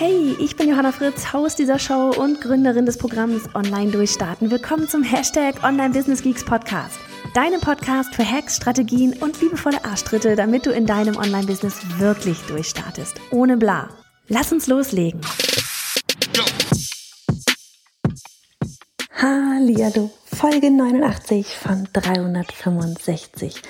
Hey, ich bin Johanna Fritz, Haus dieser Show und Gründerin des Programms Online Durchstarten. Willkommen zum Hashtag Online Business Geeks Podcast. Deinem Podcast für Hacks, Strategien und liebevolle Arschtritte, damit du in deinem Online-Business wirklich durchstartest. Ohne bla. Lass uns loslegen. Hallihallo, Folge 89 von 365.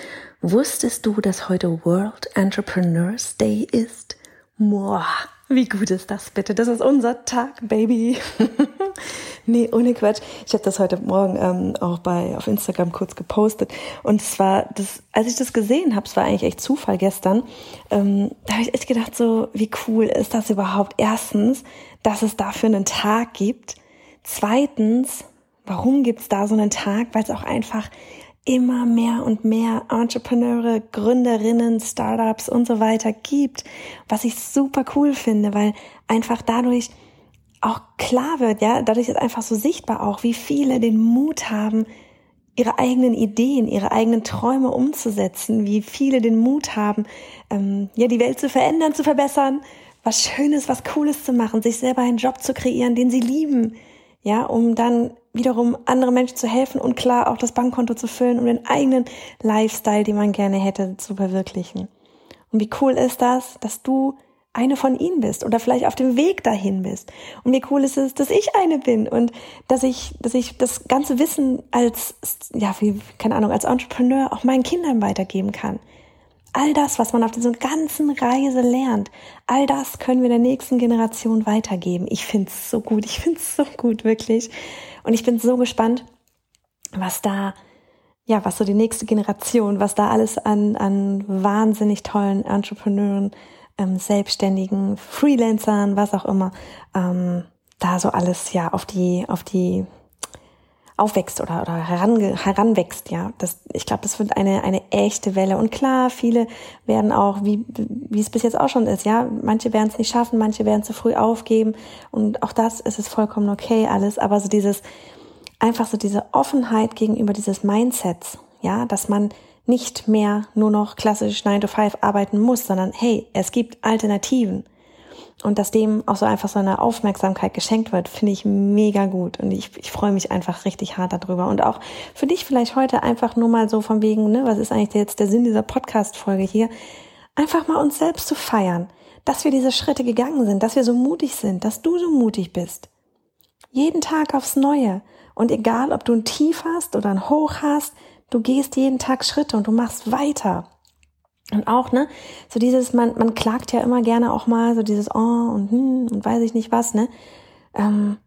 Wusstest du, dass heute World Entrepreneurs Day ist? Moah. Wie gut ist das bitte? Das ist unser Tag, Baby. nee, ohne Quatsch. Ich habe das heute Morgen ähm, auch bei auf Instagram kurz gepostet. Und zwar, das, als ich das gesehen habe, es war eigentlich echt Zufall gestern, ähm, da habe ich echt gedacht, so, wie cool ist das überhaupt? Erstens, dass es dafür einen Tag gibt. Zweitens, warum gibt's da so einen Tag? Weil es auch einfach immer mehr und mehr Entrepreneure, Gründerinnen, Startups und so weiter gibt, was ich super cool finde, weil einfach dadurch auch klar wird, ja, dadurch ist einfach so sichtbar auch, wie viele den Mut haben, ihre eigenen Ideen, ihre eigenen Träume umzusetzen, wie viele den Mut haben, ähm, ja, die Welt zu verändern, zu verbessern, was Schönes, was Cooles zu machen, sich selber einen Job zu kreieren, den sie lieben, ja, um dann wiederum andere Menschen zu helfen und klar auch das Bankkonto zu füllen, um den eigenen Lifestyle, den man gerne hätte, zu verwirklichen. Und wie cool ist das, dass du eine von ihnen bist oder vielleicht auf dem Weg dahin bist. Und wie cool ist es, dass ich eine bin und dass ich, dass ich das ganze Wissen als, ja, wie, keine Ahnung, als Entrepreneur auch meinen Kindern weitergeben kann. All das, was man auf dieser ganzen Reise lernt, all das können wir der nächsten Generation weitergeben. Ich find's so gut, ich find's so gut, wirklich. Und ich bin so gespannt, was da, ja, was so die nächste Generation, was da alles an, an wahnsinnig tollen Entrepreneuren, ähm, Selbstständigen, Freelancern, was auch immer, ähm, da so alles ja auf die, auf die aufwächst oder, oder herange, heranwächst, ja. Das, ich glaube, das wird eine, eine echte Welle. Und klar, viele werden auch, wie, wie es bis jetzt auch schon ist, ja, manche werden es nicht schaffen, manche werden zu früh aufgeben. Und auch das ist es vollkommen okay, alles. Aber so dieses, einfach so diese Offenheit gegenüber dieses Mindsets, ja, dass man nicht mehr nur noch klassisch 9 to 5 arbeiten muss, sondern hey, es gibt Alternativen und dass dem auch so einfach so eine Aufmerksamkeit geschenkt wird, finde ich mega gut und ich, ich freue mich einfach richtig hart darüber und auch für dich vielleicht heute einfach nur mal so von wegen, ne, was ist eigentlich jetzt der Sinn dieser Podcast-Folge hier, einfach mal uns selbst zu feiern, dass wir diese Schritte gegangen sind, dass wir so mutig sind, dass du so mutig bist. Jeden Tag aufs Neue und egal, ob du ein Tief hast oder ein Hoch hast, du gehst jeden Tag Schritte und du machst weiter. Und auch, ne, so dieses, man, man klagt ja immer gerne auch mal, so dieses, oh und hm und weiß ich nicht was, ne. Ähm,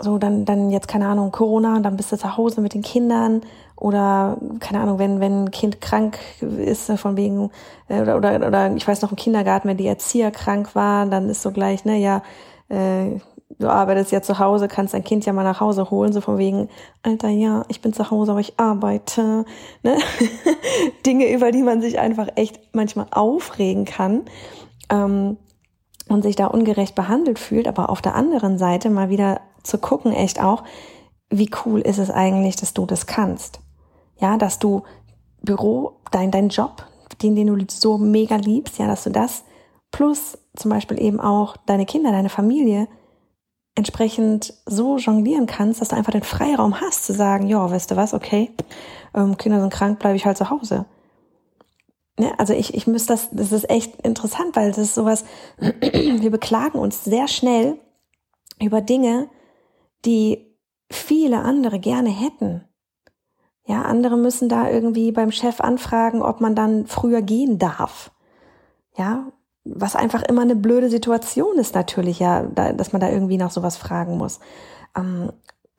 so, dann, dann jetzt, keine Ahnung, Corona, und dann bist du zu Hause mit den Kindern oder, keine Ahnung, wenn, wenn ein Kind krank ist, von wegen, äh, oder, oder, oder ich weiß noch im Kindergarten, wenn die Erzieher krank waren, dann ist so gleich, ne, ja, äh, du arbeitest ja zu Hause, kannst dein Kind ja mal nach Hause holen, so von wegen, Alter, ja, ich bin zu Hause, aber ich arbeite. Ne? Dinge, über die man sich einfach echt manchmal aufregen kann ähm, und sich da ungerecht behandelt fühlt, aber auf der anderen Seite mal wieder zu gucken, echt auch, wie cool ist es eigentlich, dass du das kannst. Ja, dass du Büro, dein, dein Job, den, den du so mega liebst, ja, dass du das plus zum Beispiel eben auch deine Kinder, deine Familie entsprechend so jonglieren kannst, dass du einfach den Freiraum hast zu sagen, ja, weißt du was, okay, ähm, Kinder sind krank, bleibe ich halt zu Hause. Ne? Also ich, ich müsste das, das ist echt interessant, weil das ist sowas, wir beklagen uns sehr schnell über Dinge, die viele andere gerne hätten. Ja, andere müssen da irgendwie beim Chef anfragen, ob man dann früher gehen darf. Ja, was einfach immer eine blöde Situation ist natürlich, ja, da, dass man da irgendwie nach sowas fragen muss. Ähm,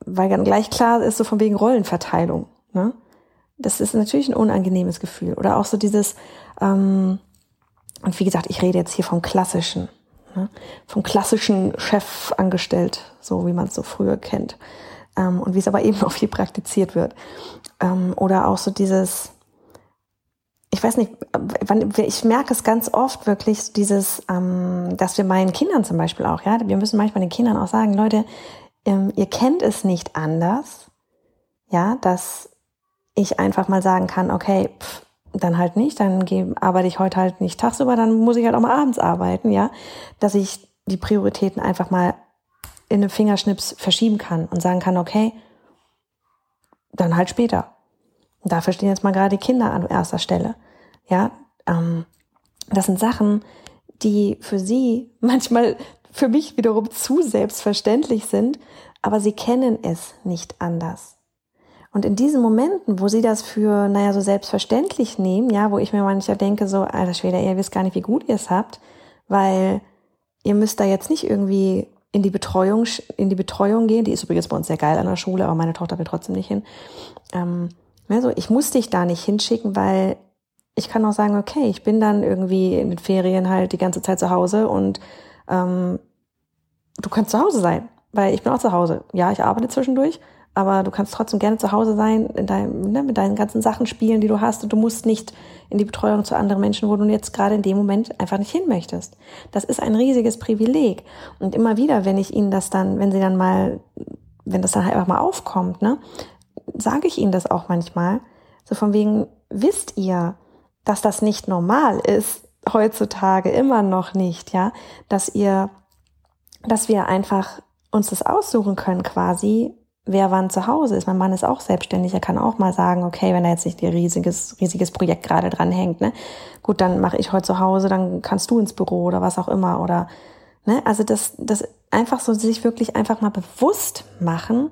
weil dann gleich klar ist so von wegen Rollenverteilung. Ne? Das ist natürlich ein unangenehmes Gefühl. Oder auch so dieses, ähm, und wie gesagt, ich rede jetzt hier vom Klassischen. Ne? Vom klassischen Chef angestellt, so wie man es so früher kennt. Ähm, und wie es aber eben auch viel praktiziert wird. Ähm, oder auch so dieses, ich weiß nicht, ich merke es ganz oft wirklich, dieses, ähm, dass wir meinen Kindern zum Beispiel auch, ja, wir müssen manchmal den Kindern auch sagen, Leute, ähm, ihr kennt es nicht anders, ja, dass ich einfach mal sagen kann, okay, pff, dann halt nicht, dann arbeite ich heute halt nicht tagsüber, dann muss ich halt auch mal abends arbeiten, ja, dass ich die Prioritäten einfach mal in einem Fingerschnips verschieben kann und sagen kann, okay, dann halt später. Und dafür stehen jetzt mal gerade die Kinder an erster Stelle. Ja, ähm, das sind Sachen, die für sie manchmal für mich wiederum zu selbstverständlich sind, aber sie kennen es nicht anders. Und in diesen Momenten, wo sie das für, naja, so selbstverständlich nehmen, ja, wo ich mir manchmal denke, so, alter Schwede, ihr wisst gar nicht, wie gut ihr es habt, weil ihr müsst da jetzt nicht irgendwie in die Betreuung, in die Betreuung gehen. Die ist übrigens bei uns sehr geil an der Schule, aber meine Tochter will trotzdem nicht hin. Ähm, also ich muss dich da nicht hinschicken, weil ich kann auch sagen, okay, ich bin dann irgendwie in den Ferien halt die ganze Zeit zu Hause und ähm, du kannst zu Hause sein, weil ich bin auch zu Hause. Ja, ich arbeite zwischendurch, aber du kannst trotzdem gerne zu Hause sein, in deinem, ne, mit deinen ganzen Sachen spielen, die du hast und du musst nicht in die Betreuung zu anderen Menschen, wo du jetzt gerade in dem Moment einfach nicht hin möchtest. Das ist ein riesiges Privileg. Und immer wieder, wenn ich ihnen das dann, wenn sie dann mal, wenn das dann halt einfach mal aufkommt, ne, sage ich ihnen das auch manchmal, so von wegen, wisst ihr, dass das nicht normal ist, heutzutage immer noch nicht, ja, dass ihr, dass wir einfach uns das aussuchen können quasi, wer wann zu Hause ist. Mein Mann ist auch selbstständig, er kann auch mal sagen, okay, wenn er jetzt nicht ein riesiges, riesiges Projekt gerade dran hängt, ne, gut, dann mache ich heute zu Hause, dann kannst du ins Büro oder was auch immer oder, ne, also das, das einfach so sich wirklich einfach mal bewusst machen,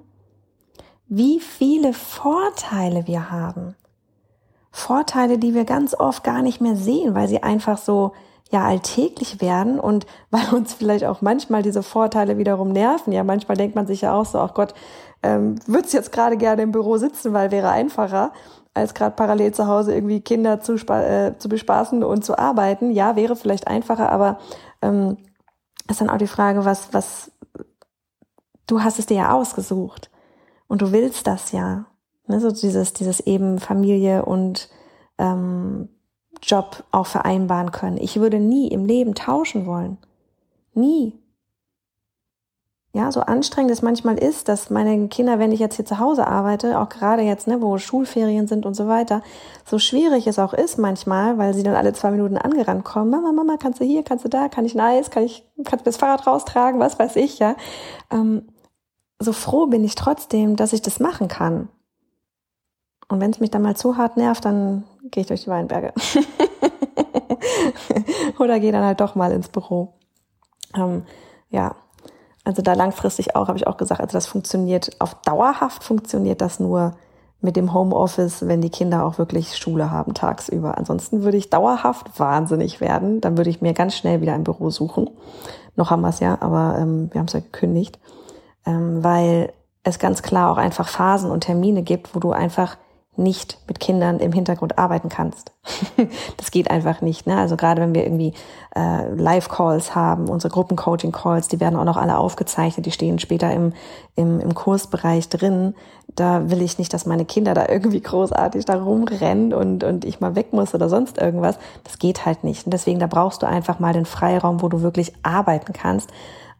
wie viele Vorteile wir haben. Vorteile, die wir ganz oft gar nicht mehr sehen, weil sie einfach so ja alltäglich werden und weil uns vielleicht auch manchmal diese Vorteile wiederum nerven. Ja, manchmal denkt man sich ja auch so, ach Gott, ähm, würde jetzt gerade gerne im Büro sitzen, weil wäre einfacher, als gerade parallel zu Hause irgendwie Kinder zu, äh, zu bespaßen und zu arbeiten. Ja, wäre vielleicht einfacher, aber ähm, ist dann auch die Frage, was, was, du hast es dir ja ausgesucht und du willst das ja. Ne, so dieses, dieses eben Familie und ähm, Job auch vereinbaren können. Ich würde nie im Leben tauschen wollen. Nie. Ja, so anstrengend es manchmal ist, dass meine Kinder, wenn ich jetzt hier zu Hause arbeite, auch gerade jetzt, ne, wo Schulferien sind und so weiter, so schwierig es auch ist manchmal, weil sie dann alle zwei Minuten angerannt kommen, Mama, Mama, kannst du hier, kannst du da, kann ich nice, kann ich, kannst du das Fahrrad raustragen, was weiß ich, ja. Ähm, so froh bin ich trotzdem, dass ich das machen kann. Und wenn es mich dann mal zu hart nervt, dann gehe ich durch die Weinberge. Oder gehe dann halt doch mal ins Büro. Ähm, ja, also da langfristig auch, habe ich auch gesagt, also das funktioniert, auf dauerhaft funktioniert das nur mit dem Homeoffice, wenn die Kinder auch wirklich Schule haben tagsüber. Ansonsten würde ich dauerhaft wahnsinnig werden. Dann würde ich mir ganz schnell wieder ein Büro suchen. Noch haben wir es ja, aber ähm, wir haben es ja gekündigt. Ähm, weil es ganz klar auch einfach Phasen und Termine gibt, wo du einfach nicht mit Kindern im Hintergrund arbeiten kannst. das geht einfach nicht. Ne? Also gerade wenn wir irgendwie äh, Live-Calls haben, unsere Gruppen-Coaching-Calls, die werden auch noch alle aufgezeichnet, die stehen später im, im, im Kursbereich drin. Da will ich nicht, dass meine Kinder da irgendwie großartig da rumrennen und, und ich mal weg muss oder sonst irgendwas. Das geht halt nicht. Und deswegen, da brauchst du einfach mal den Freiraum, wo du wirklich arbeiten kannst.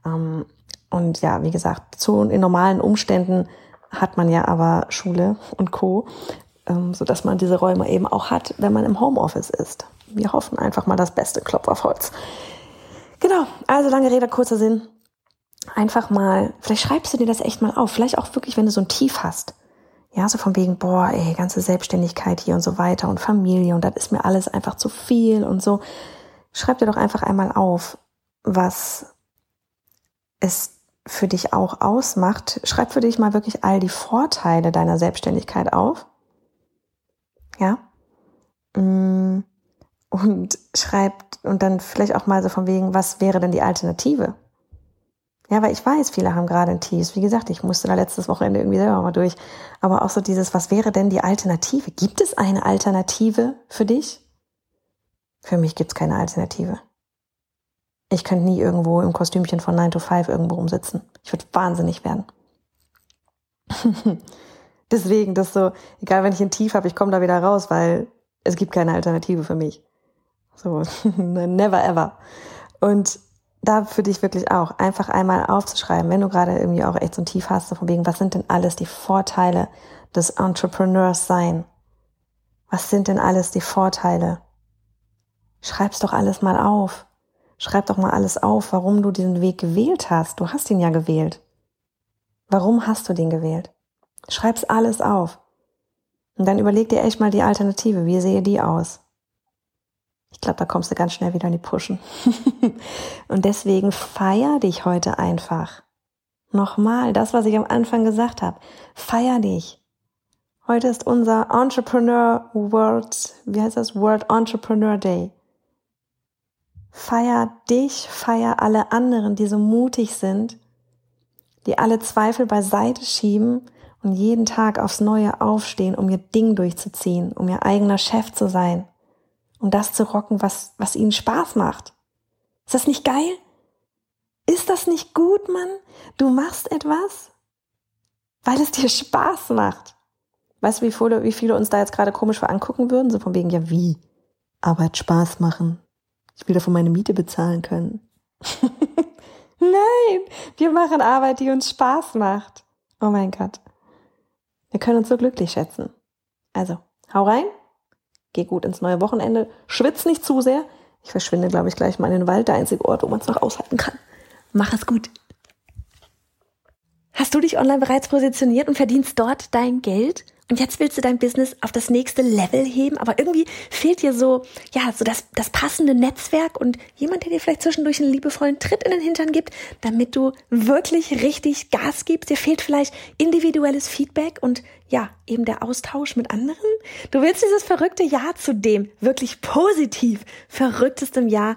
Ähm, und ja, wie gesagt, zu, in normalen Umständen hat man ja aber Schule und Co ähm, so dass man diese Räume eben auch hat, wenn man im Homeoffice ist. Wir hoffen einfach mal das Beste, Klopf auf Holz. Genau, also lange Rede, kurzer Sinn. Einfach mal, vielleicht schreibst du dir das echt mal auf, vielleicht auch wirklich, wenn du so ein Tief hast. Ja, so von wegen, boah, ey, ganze Selbstständigkeit hier und so weiter und Familie und das ist mir alles einfach zu viel und so. Schreib dir doch einfach einmal auf, was es für dich auch ausmacht. Schreib für dich mal wirklich all die Vorteile deiner Selbstständigkeit auf ja. Mm, und schreibt und dann vielleicht auch mal so von wegen, was wäre denn die Alternative? Ja, weil ich weiß, viele haben gerade ein Tief. Wie gesagt, ich musste da letztes Wochenende irgendwie selber mal durch. Aber auch so dieses, was wäre denn die Alternative? Gibt es eine Alternative für dich? Für mich gibt es keine Alternative. Ich könnte nie irgendwo im Kostümchen von 9 to 5 irgendwo rumsitzen. Ich würde wahnsinnig werden. Deswegen, das so, egal wenn ich ein Tief habe, ich komme da wieder raus, weil es gibt keine Alternative für mich. So, never ever. Und da für dich wirklich auch, einfach einmal aufzuschreiben, wenn du gerade irgendwie auch echt so ein Tief hast, so von wegen, was sind denn alles die Vorteile des Entrepreneurs sein? Was sind denn alles die Vorteile? Schreib's doch alles mal auf. Schreib doch mal alles auf, warum du diesen Weg gewählt hast. Du hast ihn ja gewählt. Warum hast du den gewählt? Schreib's alles auf. Und dann überleg dir echt mal die Alternative. Wie sehe die aus? Ich glaube, da kommst du ganz schnell wieder in die Pushen. und deswegen feier dich heute einfach. Nochmal, das, was ich am Anfang gesagt habe. Feier dich. Heute ist unser Entrepreneur World, wie heißt das? World Entrepreneur Day. Feier dich, feier alle anderen, die so mutig sind, die alle Zweifel beiseite schieben und jeden Tag aufs Neue aufstehen, um ihr Ding durchzuziehen, um ihr eigener Chef zu sein um das zu rocken, was, was ihnen Spaß macht. Ist das nicht geil? Ist das nicht gut, Mann? Du machst etwas, weil es dir Spaß macht. Weißt du, wie viele, wie viele uns da jetzt gerade komisch angucken würden? So von wegen, ja wie? Arbeit Spaß machen. Ich will davon meine Miete bezahlen können. Nein, wir machen Arbeit, die uns Spaß macht. Oh mein Gott. Wir können uns so glücklich schätzen. Also, hau rein, geh gut ins neue Wochenende, schwitz nicht zu sehr. Ich verschwinde, glaube ich, gleich mal in den Wald, der einzige Ort, wo man es noch aushalten kann. Mach es gut. Hast du dich online bereits positioniert und verdienst dort dein Geld? Und jetzt willst du dein Business auf das nächste Level heben, aber irgendwie fehlt dir so, ja, so das, das passende Netzwerk und jemand, der dir vielleicht zwischendurch einen liebevollen Tritt in den Hintern gibt, damit du wirklich richtig Gas gibst. Dir fehlt vielleicht individuelles Feedback und ja, eben der Austausch mit anderen. Du willst dieses verrückte Jahr zu dem wirklich positiv verrücktestem Jahr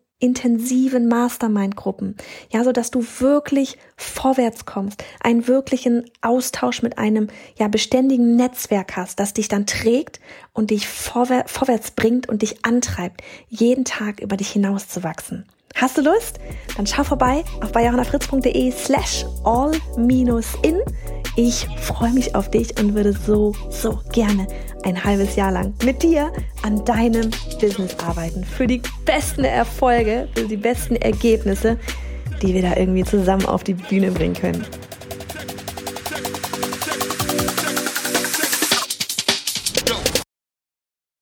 intensiven Mastermind-Gruppen, ja, so dass du wirklich vorwärts kommst, einen wirklichen Austausch mit einem ja beständigen Netzwerk hast, das dich dann trägt und dich vorwär vorwärts bringt und dich antreibt, jeden Tag über dich hinauszuwachsen. Hast du Lust? Dann schau vorbei auf bayerhannafritz.de slash all-in. Ich freue mich auf dich und würde so, so gerne ein halbes Jahr lang mit dir an deinem Business arbeiten. Für die besten Erfolge, für die besten Ergebnisse, die wir da irgendwie zusammen auf die Bühne bringen können.